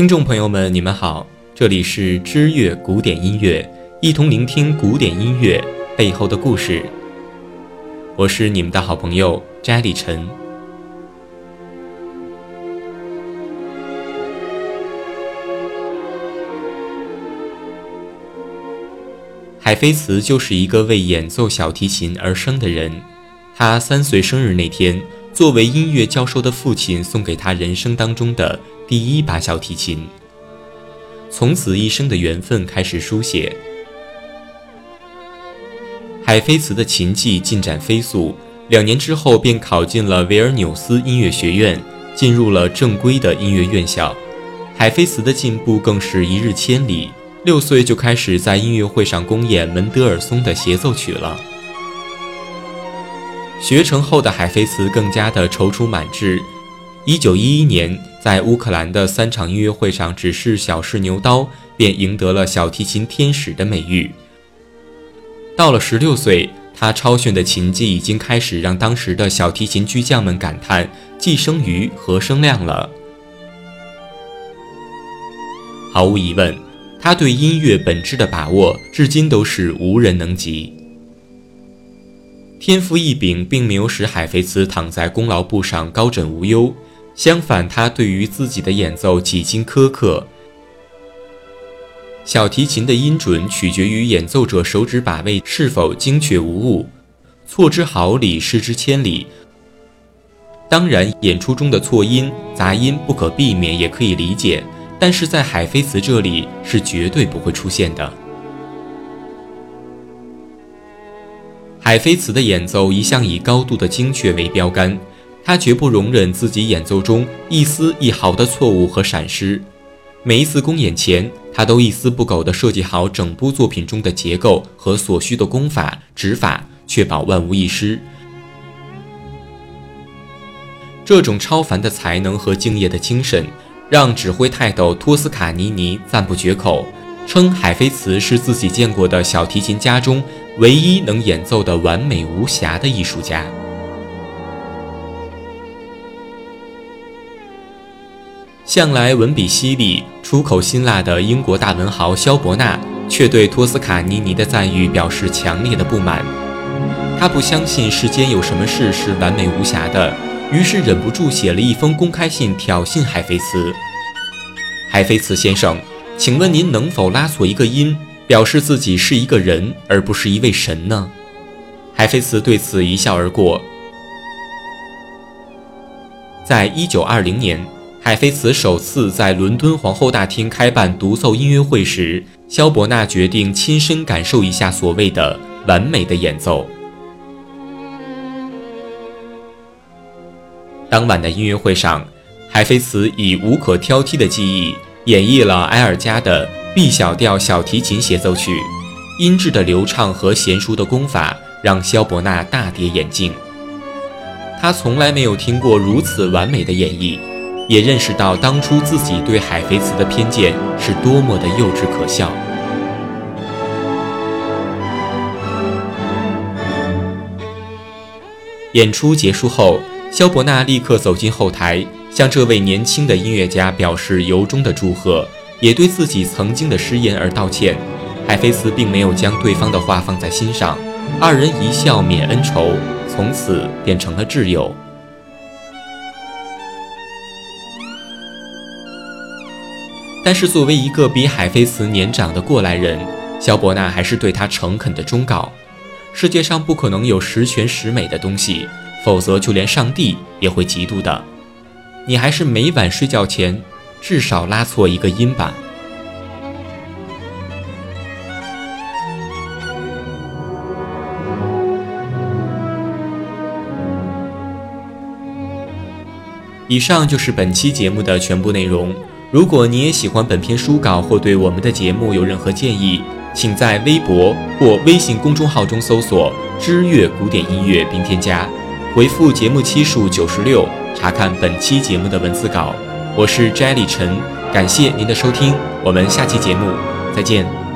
听众朋友们，你们好，这里是知乐古典音乐，一同聆听古典音乐背后的故事。我是你们的好朋友斋里晨。海菲茨就是一个为演奏小提琴而生的人。他三岁生日那天，作为音乐教授的父亲送给他人生当中的第一把小提琴。从此，一生的缘分开始书写。海菲茨的琴技进展飞速，两年之后便考进了维尔纽斯音乐学院，进入了正规的音乐院校。海菲茨的进步更是一日千里。六岁就开始在音乐会上公演门德尔松的协奏曲了。学成后的海菲茨更加的踌躇满志。一九一一年，在乌克兰的三场音乐会上，只是小试牛刀，便赢得了小提琴天使的美誉。到了十六岁，他超炫的琴技已经开始让当时的小提琴巨匠们感叹：“既生瑜，何生亮了。”毫无疑问。他对音乐本质的把握，至今都是无人能及。天赋异禀并没有使海菲茨躺在功劳簿上高枕无忧，相反，他对于自己的演奏几经苛刻。小提琴的音准取决于演奏者手指把位是否精确无误，错之毫厘，失之千里。当然，演出中的错音、杂音不可避免，也可以理解。但是在海菲茨这里是绝对不会出现的。海菲茨的演奏一向以高度的精确为标杆，他绝不容忍自己演奏中一丝一毫的错误和闪失。每一次公演前，他都一丝不苟地设计好整部作品中的结构和所需的功法指法，确保万无一失。这种超凡的才能和敬业的精神。让指挥泰斗托斯卡尼尼赞不绝口，称海菲茨是自己见过的小提琴家中唯一能演奏的完美无瑕的艺术家。向来文笔犀利、出口辛辣的英国大文豪萧伯纳，却对托斯卡尼尼的赞誉表示强烈的不满。他不相信世间有什么事是完美无瑕的。于是忍不住写了一封公开信挑衅海菲茨。海菲茨先生，请问您能否拉错一个音，表示自己是一个人而不是一位神呢？海菲茨对此一笑而过。在一九二零年，海菲茨首次在伦敦皇后大厅开办独奏音乐会时，肖伯纳决定亲身感受一下所谓的完美的演奏。当晚的音乐会上，海菲茨以无可挑剔的技艺演绎了埃尔加的 B 小调小提琴协奏曲，音质的流畅和娴熟的功法让肖伯纳大跌眼镜。他从来没有听过如此完美的演绎，也认识到当初自己对海菲茨的偏见是多么的幼稚可笑。演出结束后。肖伯纳立刻走进后台，向这位年轻的音乐家表示由衷的祝贺，也对自己曾经的失言而道歉。海菲茨并没有将对方的话放在心上，二人一笑泯恩仇，从此变成了挚友。但是，作为一个比海菲茨年长的过来人，肖伯纳还是对他诚恳的忠告：世界上不可能有十全十美的东西。否则，就连上帝也会嫉妒的。你还是每晚睡觉前，至少拉错一个音吧。以上就是本期节目的全部内容。如果你也喜欢本篇书稿，或对我们的节目有任何建议，请在微博或微信公众号中搜索“知乐古典音乐”并添加。回复节目期数九十六，查看本期节目的文字稿。我是 Jelly 陈，感谢您的收听，我们下期节目再见。